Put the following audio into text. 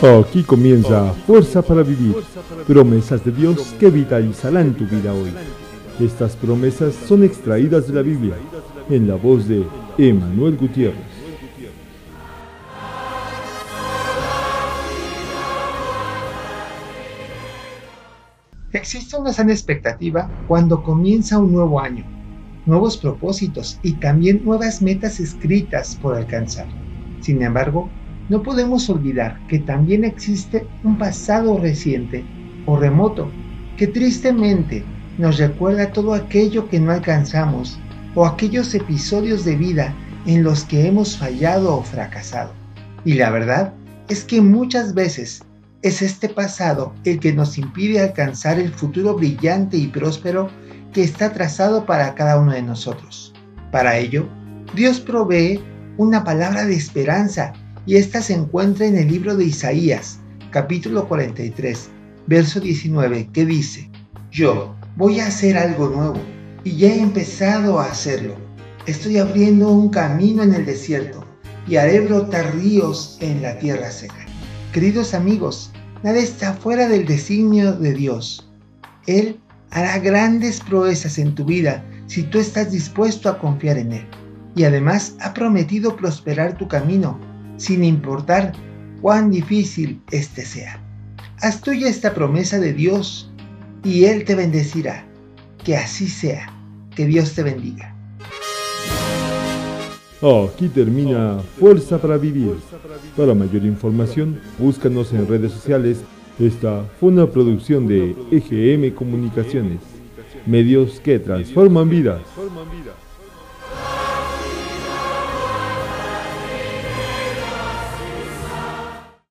Aquí comienza Fuerza para Vivir, promesas de Dios que vitalizarán tu vida hoy. Estas promesas son extraídas de la Biblia, en la voz de Emanuel Gutiérrez. Existe una sana expectativa cuando comienza un nuevo año, nuevos propósitos y también nuevas metas escritas por alcanzar. Sin embargo, no podemos olvidar que también existe un pasado reciente o remoto que tristemente nos recuerda todo aquello que no alcanzamos o aquellos episodios de vida en los que hemos fallado o fracasado. Y la verdad es que muchas veces es este pasado el que nos impide alcanzar el futuro brillante y próspero que está trazado para cada uno de nosotros. Para ello, Dios provee una palabra de esperanza y esta se encuentra en el libro de Isaías, capítulo 43, verso 19, que dice, Yo voy a hacer algo nuevo y ya he empezado a hacerlo. Estoy abriendo un camino en el desierto y haré brotar ríos en la tierra seca. Queridos amigos, nada está fuera del designio de Dios. Él hará grandes proezas en tu vida si tú estás dispuesto a confiar en Él. Y además ha prometido prosperar tu camino sin importar cuán difícil éste sea. Haz tuya esta promesa de Dios y Él te bendecirá. Que así sea. Que Dios te bendiga. Aquí termina Fuerza para Vivir. Para mayor información, búscanos en redes sociales. Esta fue una producción de EGM Comunicaciones, medios que transforman vidas.